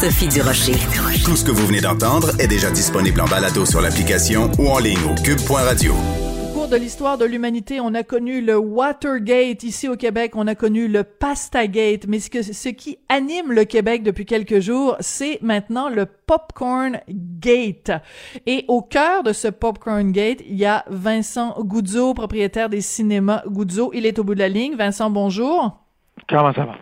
Sophie Durocher. Tout ce que vous venez d'entendre est déjà disponible en balado sur l'application ou en ligne au cube.radio. Au cours de l'histoire de l'humanité, on a connu le Watergate. Ici au Québec, on a connu le Pastagate. Mais ce, que, ce qui anime le Québec depuis quelques jours, c'est maintenant le Popcorn Gate. Et au cœur de ce Popcorn Gate, il y a Vincent Goudzo, propriétaire des cinémas Goudzo. Il est au bout de la ligne. Vincent, bonjour. Comment ça va?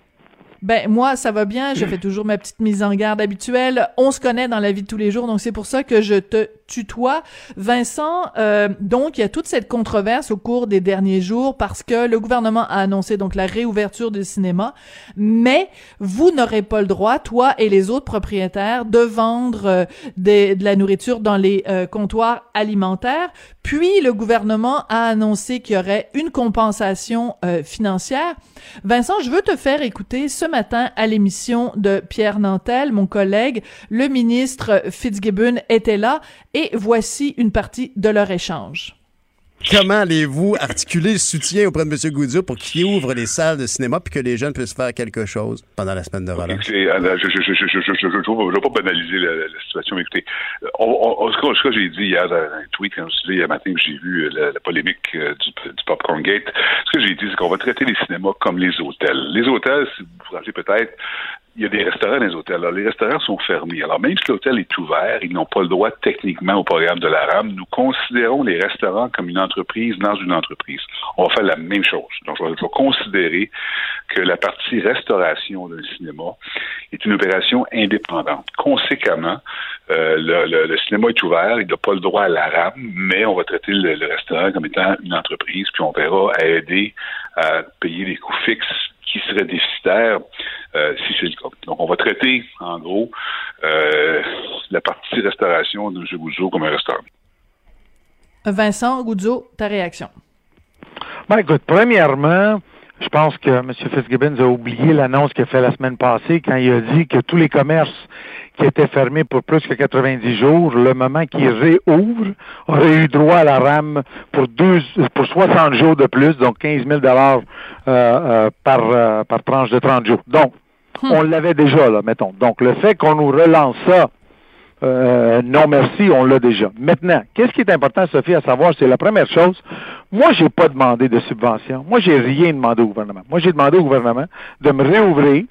Ben moi, ça va bien. Je fais toujours ma petite mise en garde habituelle. On se connaît dans la vie de tous les jours, donc c'est pour ça que je te tutoie. Vincent, euh, donc il y a toute cette controverse au cours des derniers jours parce que le gouvernement a annoncé donc la réouverture du cinéma, mais vous n'aurez pas le droit, toi et les autres propriétaires, de vendre euh, de la nourriture dans les euh, comptoirs alimentaires. Puis le gouvernement a annoncé qu'il y aurait une compensation financière. Vincent, je veux te faire écouter ce matin à l'émission de Pierre Nantel, mon collègue, le ministre Fitzgibbon était là et voici une partie de leur échange. Comment allez-vous articuler le soutien auprès de M. Goudzio pour qu'il ouvre les salles de cinéma puis que les jeunes puissent faire quelque chose pendant la semaine de relâche? Euh, je ne vais pas banaliser la, situation, mais écoutez, ce que j'ai dit hier dans un tweet, quand je hier matin que j'ai vu euh, la, polémique euh, du, Popcorn Gate, ce que j'ai dit, c'est qu'on va traiter les cinémas comme les hôtels. Les hôtels, si vous vous rappelez peut-être, il y a des restaurants dans les hôtels. Alors, les restaurants sont fermés. Alors, même si l'hôtel est ouvert, ils n'ont pas le droit techniquement au programme de la RAM. Nous considérons les restaurants comme une entreprise dans une entreprise. On va faire la même chose. Donc, je vais, considérer que la partie restauration d'un cinéma est une opération indépendante. Conséquemment, euh, le, cinéma est ouvert, il n'a pas le droit à la RAM, mais on va traiter le, le restaurant comme étant une entreprise, puis on verra à aider à payer les coûts fixes qui serait déficitaire euh, si c'est le cas. Donc, on va traiter, en gros, euh, la partie restauration de M. Goudzo comme un restaurant. Vincent Goudzo, ta réaction? Ben, écoute, premièrement, je pense que M. Fitzgibbons a oublié l'annonce qu'il a fait la semaine passée quand il a dit que tous les commerces qui étaient fermés pour plus que 90 jours, le moment qu'ils réouvrent, auraient eu droit à la RAM pour, deux, pour 60 jours de plus, donc 15 000 dollars euh, euh, par, euh, par tranche de 30 jours. Donc, hmm. on l'avait déjà, là, mettons. Donc, le fait qu'on nous relance ça, non merci, on l'a déjà. Maintenant, qu'est-ce qui est important, Sophie, à savoir, c'est la première chose. Moi, j'ai pas demandé de subvention. Moi, j'ai rien demandé au gouvernement. Moi, j'ai demandé au gouvernement de me réouvrir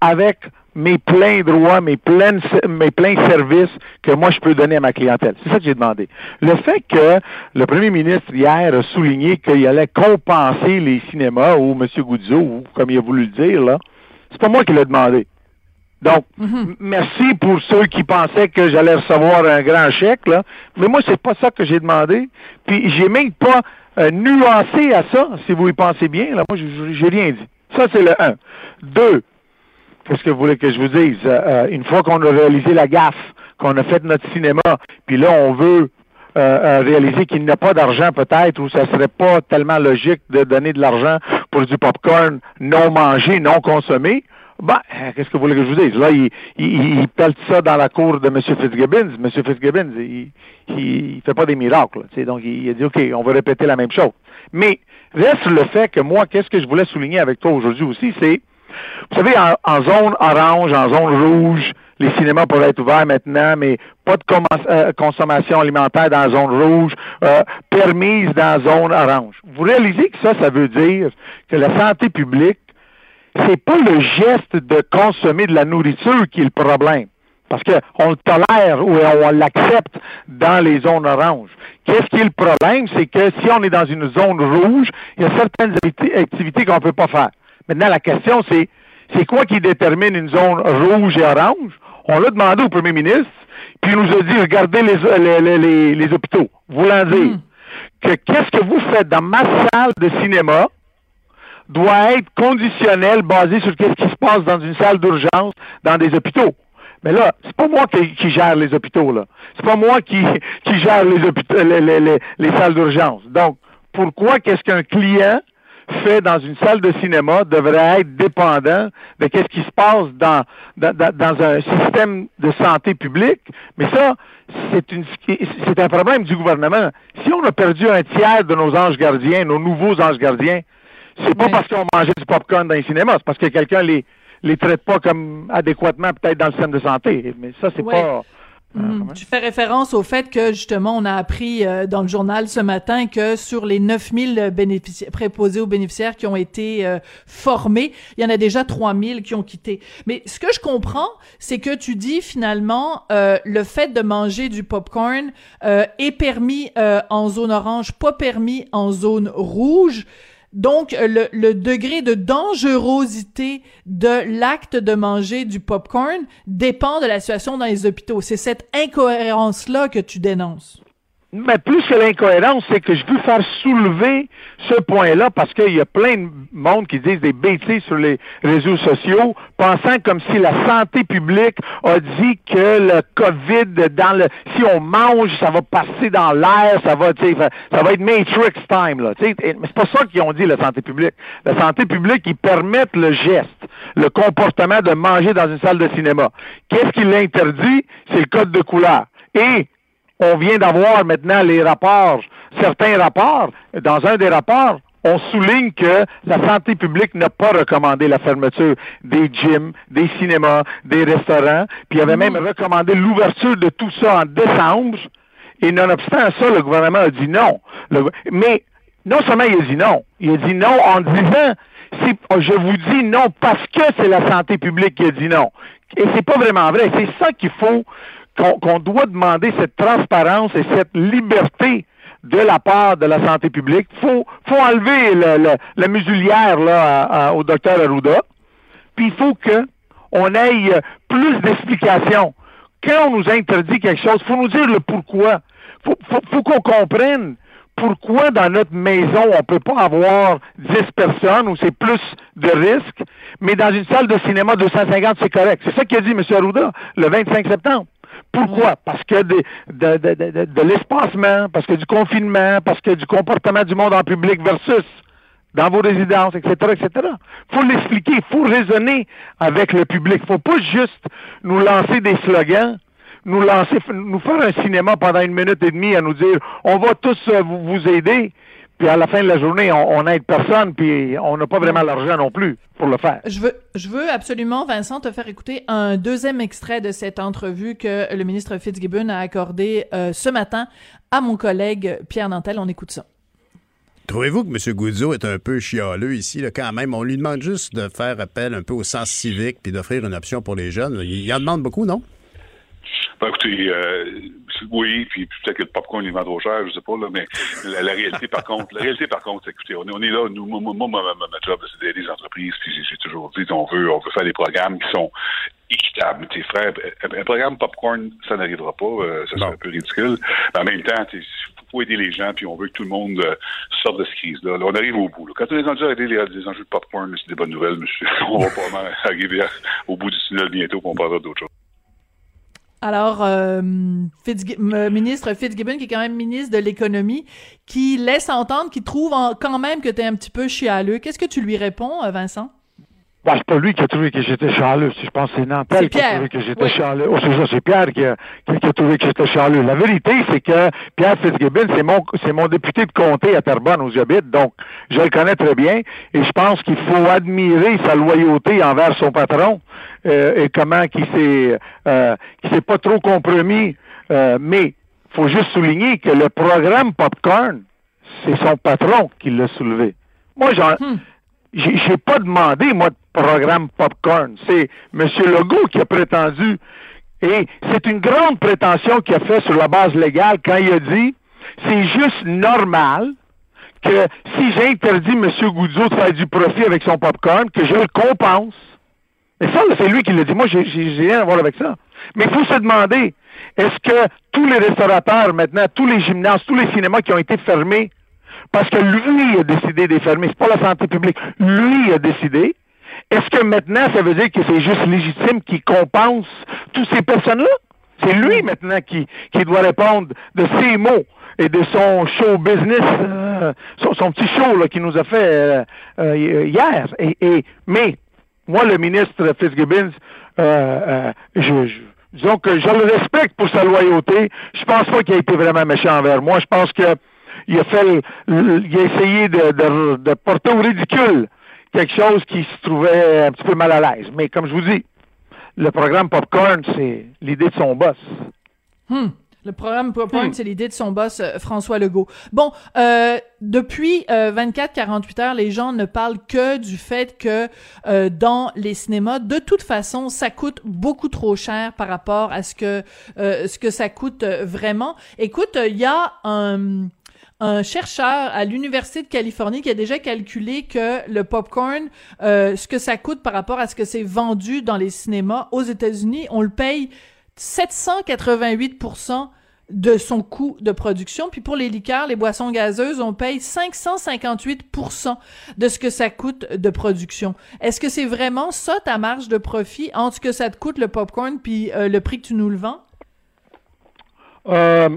avec mes pleins droits, mes pleins, mes pleins services que moi je peux donner à ma clientèle. C'est ça que j'ai demandé. Le fait que le premier ministre hier a souligné qu'il allait compenser les cinémas ou M. Goudzo, ou comme il a voulu le dire, là, c'est pas moi qui l'ai demandé. Donc, mm-hmm. merci pour ceux qui pensaient que j'allais recevoir un grand chèque, là. Mais moi, c'est pas ça que j'ai demandé. Puis j'ai même pas euh, nuancé à ça, si vous y pensez bien. Là, moi, j'ai rien dit. Ça, c'est le un. Deux, Qu'est-ce que vous voulez que je vous dise? Euh, euh, une fois qu'on a réalisé la gaffe, qu'on a fait notre cinéma, puis là, on veut euh, réaliser qu'il n'y a pas d'argent peut-être, ou ça serait pas tellement logique de donner de l'argent pour du popcorn non mangé, non consommé, ben, qu'est-ce que vous voulez que je vous dise? Là, il, il, il ça dans la cour de M. Fitzgibbons. M. Fitzgibbons, il, il, fait pas des miracles. Donc, il, a dit, OK, on va répéter la même chose. Mais reste le fait que moi, qu'est-ce que je voulais souligner avec toi aujourd'hui aussi, c'est vous savez, en, zone orange, en zone rouge, les cinémas pourraient être ouverts maintenant, mais pas de euh, consommation alimentaire dans la zone rouge, euh, permise dans la zone orange. Vous réalisez que ça, ça veut dire que la santé publique, c'est pas le geste de consommer de la nourriture qui est le problème. Parce qu'on le tolère ou on l'accepte dans les zones oranges. Qu'est-ce qui est le problème? C'est que si on est dans une zone rouge, il y a certaines activités qu'on ne peut pas faire. Maintenant, la question, c'est c'est quoi qui détermine une zone rouge et orange? On l'a demandé au premier ministre, puis il nous a dit, regardez les, les, les, hôpitaux. Voulant dire hmm. que qu'est-ce que vous faites dans ma salle de cinéma doit être conditionnel, basé sur qu'est-ce qui se passe dans une salle d'urgence, dans des hôpitaux. Mais là, c'est pas moi qui, gère les hôpitaux, là. C'est pas moi qui, qui gère les, hôpitaux, les, les, les salles d'urgence. Donc, pourquoi qu'est-ce qu'un client fait dans une salle de cinéma devrait être dépendant de ce qui se passe dans, dans, un système de santé publique? Mais ça, c'est c'est un problème du gouvernement. Si on a perdu un tiers de nos anges gardiens, nos nouveaux anges gardiens, c'est pas parce qu'on mangeait du popcorn dans les cinémas, c'est parce que quelqu'un les les traitent pas comme adéquatement peut-être dans le système de santé. Mais ça, c'est pas Mhm. Tu fais référence au fait que justement on a appris euh, dans le journal ce matin que sur les 9000 bénéficiaires préposés aux bénéficiaires qui ont été euh, formés, il y en a déjà 3000 qui ont quitté. Mais ce que je comprends, c'est que tu dis finalement euh, le fait de manger du popcorn est permis en zone orange, pas permis en zone rouge. Donc, le, le, degré de dangerosité de l'acte de manger du popcorn dépend de la situation dans les hôpitaux. C'est cette incohérence-là que tu dénonces. Mais plus que l'incohérence, c'est que je veux faire soulever ce point-là parce qu'il y a plein de monde qui disent des bêtises sur les réseaux sociaux, pensant comme si la santé publique a dit que le COVID, dans le, si on mange, ça va passer dans l'air, ça va, ça va être Matrix time, là. Mais c'est pas ça qu'ils ont dit, la santé publique. La santé publique, ils permettent le geste, le comportement de manger dans une salle de cinéma. Qu'est-ce qui l'interdit? C'est le code de couleur. Et on vient d'avoir maintenant les rapports, certains rapports. Dans un des rapports, on souligne que la santé publique n'a pas recommandé la fermeture des gyms, des cinémas, des restaurants, puis il avait même recommandé l'ouverture de tout ça en décembre. Et nonobstant ça, le gouvernement a dit non. mais non seulement il a dit non, il a dit non en disant je vous dis non parce que c'est la santé publique qui a dit non. Et c'est pas vraiment vrai. C'est ça qu'il faut qu'on doit demander cette transparence et cette liberté de la part de la santé publique. Faut, faut enlever le, la musulière là, au docteur Arruda. Puis il faut qu'on ait plus d'explications. Quand on nous interdit quelque chose, faut nous dire le pourquoi. Faut, faut, faut qu'on comprenne pourquoi dans notre maison, on peut pas avoir 10 personnes où c'est plus de risques, mais dans une salle de cinéma 250, c'est correct. C'est ça qu'a dit M. Arruda le 25 septembre. Pourquoi? Parce que de, de, de, de l'espacement, parce que du confinement, parce que du comportement du monde en public versus dans vos résidences, etc., etc. faut l'expliquer, faut raisonner avec le public. faut pas juste nous lancer des slogans, nous lancer, nous faire un cinéma pendant une minute et demie à nous dire on va tous euh, vous aider, puis à la fin de la journée, on n'aide personne, puis on n'a pas vraiment l'argent non plus pour le faire. Je veux, je veux absolument, Vincent, te faire écouter un deuxième extrait de cette entrevue que le ministre Fitzgibbon a accordé euh, ce matin à mon collègue Pierre Nantel. On écoute ça. Trouvez-vous que M. Goudzo est un peu chialeux ici, là, quand même? On lui demande juste de faire appel un peu au sens civique puis d'offrir une option pour les jeunes. Il en demande beaucoup, non? Ben, écoutez, euh, oui, puis peut-être que le popcorn est vend trop cher, je sais pas, là, mais la, réalité, par contre, la réalité, par contre, écoutez, on est, on est là, nous, moi, moi, ma, ma, job, c'est d'aider les entreprises, puis j'ai toujours dit, on veut, on veut faire des programmes qui sont équitables. Tes frères, un programme popcorn, ça n'arrivera pas, euh, ça serait un peu ridicule. Mais en même temps, il faut aider les gens, puis on veut que tout le monde euh, sorte de cette crise-là. Là, on arrive au bout. Là. Quand on est rendu à aider les, les enjeux de popcorn, c'est des bonnes nouvelles, monsieur. on va pas arriver au bout du tunnel bientôt, pour on parlera d'autres choses. Alors, euh, ministre Fitzgibbon, qui est quand même ministre de l'économie, qui laisse entendre, qui trouve quand même que tu es un petit peu chialeux. Qu'est-ce que tu lui réponds, euh, Vincent? Ben, c'est pas lui qui a trouvé que j'étais chaleureux. Je pense que c'est Nantel qui a trouvé que j'étais chaleureux. Oh, c'est ça, c'est Pierre qui a, qui a, trouvé que j'étais chaleureux. La vérité, c'est que Pierre Fitzgibbon, c'est mon, c'est mon député de comté à Terrebonne où j'habite, donc je le connais très bien. Et je pense qu'il faut admirer sa loyauté envers son patron euh, et comment qu'il s'est, euh, s'est pas trop compromis. Euh, mais faut juste souligner que le programme Popcorn, c'est son patron qui l'a soulevé. Moi, j'en, hmm. J'ai pas demandé, moi, de programme Popcorn. C'est M. Legault qui a prétendu, et c'est une grande prétention qu'il a fait sur la base légale quand il a dit, c'est juste normal que si j'interdis M. Goudzo de faire du profit avec son popcorn, que je le compense. Mais ça, c'est lui qui l'a dit. Moi, j'ai rien à voir avec ça. Mais il faut se demander, est-ce que tous les restaurateurs maintenant, tous les gymnases, tous les cinémas qui ont été fermés, parce que lui a décidé de les fermer, c'est pas la santé publique, lui a décidé, est-ce que maintenant, ça veut dire que c'est juste légitime qu'il compense toutes ces personnes-là? C'est lui maintenant qui, qui doit répondre de ses mots et de son show business, euh, son, petit show là, qu'il nous a fait euh, euh, hier. Et, mais moi, le ministre Fitzgibbons, je, disons que je le respecte pour sa loyauté. Je pense pas qu'il a été vraiment méchant envers moi. Je pense que il a fait, il a essayé de, de porter au ridicule quelque chose qui se trouvait un petit peu mal à l'aise. Mais comme je vous dis, le programme Popcorn, c'est l'idée de son boss. Hmm. Le programme Popcorn, hmm. c'est l'idée de son boss euh, François Legault. Bon, euh, depuis 24-48 heures, les gens ne parlent que du fait que dans les cinémas, de toute façon, ça coûte beaucoup trop cher par rapport à ce que ce que ça coûte vraiment. Écoute, il y a un un chercheur à l'Université de Californie qui a déjà calculé que le popcorn, euh, ce que ça coûte par rapport à ce que c'est vendu dans les cinémas aux États-Unis, on le paye 788 de son coût de production. Puis pour les liqueurs, les boissons gazeuses, on paye 558% de ce que ça coûte de production. Est-ce que c'est vraiment ça ta marge de profit entre ce que ça te coûte le popcorn puis euh, le prix que tu nous le vends? Euh,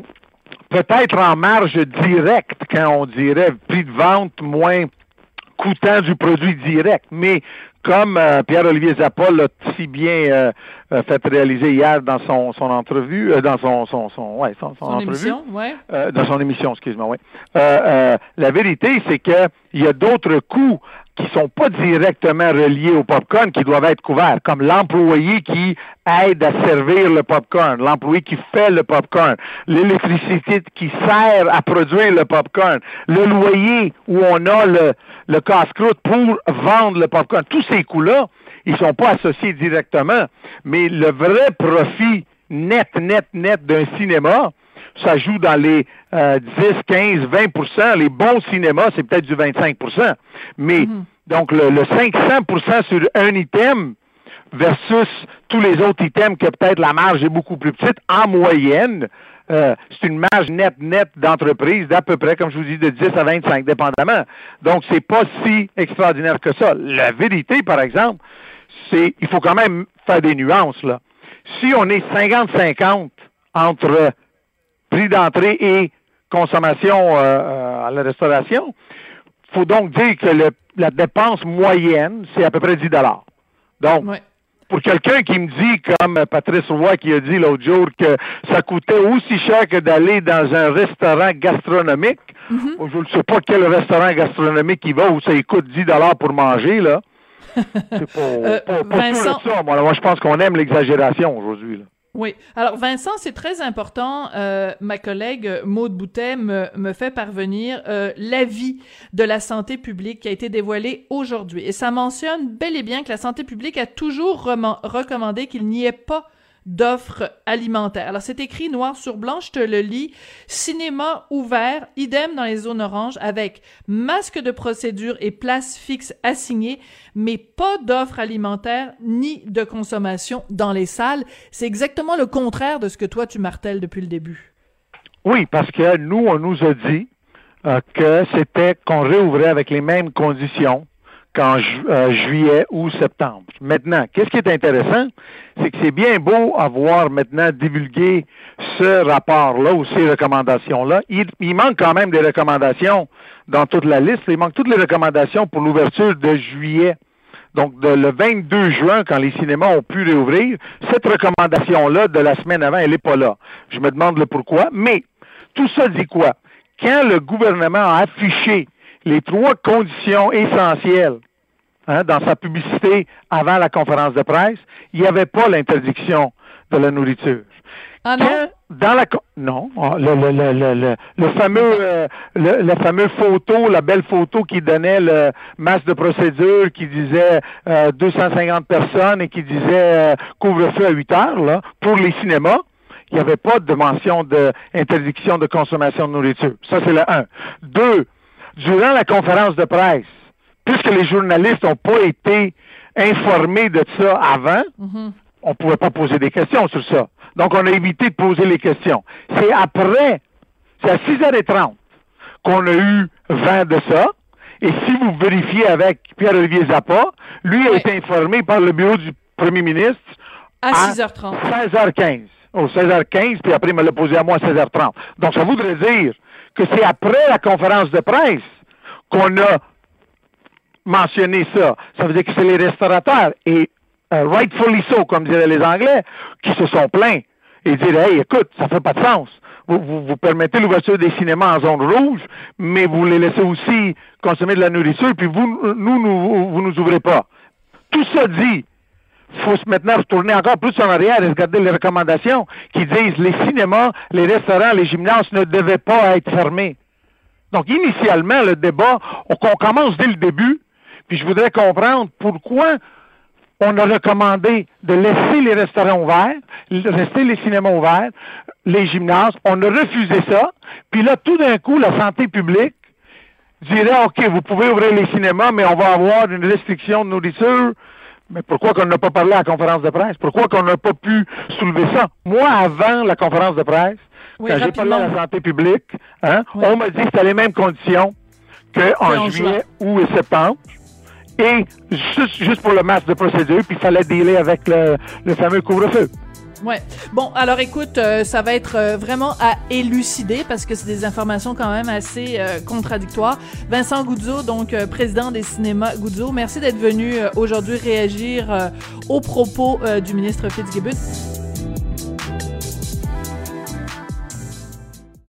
peut-être en marge directe, quand on dirait prix de vente moins coûtant du produit direct. Mais comme euh, Pierre-Olivier Zappa l'a si bien euh, euh, fait réaliser hier dans son, son entrevue, dans son, son, son, ouais, son, son, émission, ouais. dans son émission, excuse-moi, oui. la vérité, c'est qu'il y a d'autres coûts qui sont pas directement reliés au popcorn qui doivent être couverts, comme l'employé qui aide à servir le popcorn, l'employé qui fait le popcorn, l'électricité qui sert à produire le popcorn, le loyer où on a le, le casse-croûte pour vendre le popcorn. Tous ces coûts-là, ils sont pas associés directement, mais le vrai profit net, net, net d'un cinéma, ça joue dans les 10, 15, 20% Les bons cinémas, c'est peut-être du 25% Mais mhm. donc le, 500% sur un item versus tous les autres items que peut-être la marge est beaucoup plus petite, en moyenne, euh, c'est une marge nette nette d'entreprise d'à peu près, comme je vous dis, de 10 à 25, dépendamment. Donc, c'est pas si extraordinaire que ça. La vérité, par exemple, c'est il faut quand même faire des nuances, là. Si on est 50-50 entre prix d'entrée et consommation euh, euh, à la restauration, faut donc dire que la dépense moyenne, c'est à peu près 10 Donc, pour quelqu'un qui me dit, comme Patrice Roy qui a dit l'autre jour, que ça coûtait aussi cher que d'aller dans un restaurant gastronomique, mm-hmm. je ne sais pas quel restaurant gastronomique il va où ça coûte 10 pour manger, là. C'est pas, euh, ça. moi je pense qu'on aime l'exagération aujourd'hui. Oui. Alors, Vincent, c'est très important. Euh, ma collègue Maude Boutet me, fait parvenir euh, l'avis de la santé publique qui a été dévoilé aujourd'hui. Et ça mentionne bel et bien que la santé publique a toujours recommandé qu'il n'y ait pas d'offres alimentaires. Alors c'est écrit noir sur blanc, je te le lis. Cinéma ouvert, idem dans les zones oranges avec masque de procédure et place fixe assignée, mais pas d'offres alimentaires ni de consommation dans les salles. C'est exactement le contraire de ce que toi tu martèles depuis le début. Oui, parce que nous, on nous a dit euh, que c'était qu'on réouvrait avec les mêmes conditions qu'en euh, juillet ou septembre. Maintenant, qu'est-ce qui est intéressant, c'est que c'est bien beau avoir maintenant divulgué ce rapport-là ou ces recommandations-là. Il, manque quand même des recommandations dans toute la liste. Il manque toutes les recommandations pour l'ouverture de juillet. Donc, le 22 juin, quand les cinémas ont pu réouvrir, cette recommandation-là de la semaine avant, elle n'est pas là. Je me demande le pourquoi. Mais, tout ça dit quoi? Quand le gouvernement a affiché les trois conditions essentielles Hein, dans sa publicité avant la conférence de presse, il n'y avait pas l'interdiction de la nourriture. Ah non? dans la non ah, le, le, le, le, fameux euh, le, fameux photo la belle photo qui donnait le masse de procédure qui disait 250 euh, personnes et qui disait euh, couvre-feu à 8 heures là pour les cinémas il n'y avait pas de mention d'interdiction de consommation de nourriture ça c'est le un deux durant la conférence de presse puisque les journalistes n'ont pas été informés de ça avant, mhm. on ne pouvait pas poser des questions sur ça. Donc, on a évité de poser les questions. C'est après, c'est à 6h30 qu'on a eu vent de ça. Et si vous vérifiez avec Pierre-Olivier Zappa, lui a été informé par le bureau du premier ministre à 6h30. 16h15. Au 16h15, puis après, il me l'a posé à moi à 16h30. Donc, ça voudrait dire que c'est après la conférence de presse qu'on a mentionner ça. Ça veut dire que c'est les restaurateurs, et euh, rightfully so, comme diraient les Anglais, qui se sont plaints et dire Hey, écoute, ça fait pas de sens. vous, vous, permettez l'ouverture des cinémas en zone rouge, mais vous les laissez aussi consommer de la nourriture, puis vous, nous, nous vous nous ouvrez pas. Tout ça dit, faut maintenant retourner encore plus en arrière et regarder les recommandations qui disent les cinémas, les restaurants, les gymnases ne devaient pas être fermés. Donc, initialement, le débat, on, commence dès le début, puis je voudrais comprendre pourquoi on a recommandé de laisser les restaurants ouverts, rester les cinémas ouverts, les gymnases. On a refusé ça. Puis là, tout d'un coup, la santé publique dirait, OK, vous pouvez ouvrir les cinémas, mais on va avoir une restriction de nourriture. Mais pourquoi qu'on n'a pas parlé à la conférence de presse? Pourquoi qu'on n'a pas pu soulever ça? Moi, avant la conférence de presse, quand j'ai parlé à la santé publique, hein, on m'a dit que c'était les mêmes conditions qu'en juillet ou septembre. Et juste, pour le masque de procédure, puis il fallait dealer avec le, fameux couvre-feu. Ouais. Bon, alors écoute, euh, ça va être euh, vraiment à élucider parce que c'est des informations quand même assez euh, contradictoires. Vincent Goudzo, donc président des cinémas Goudzo, merci d'être venu aujourd'hui réagir aux propos du ministre Fitzgibbon.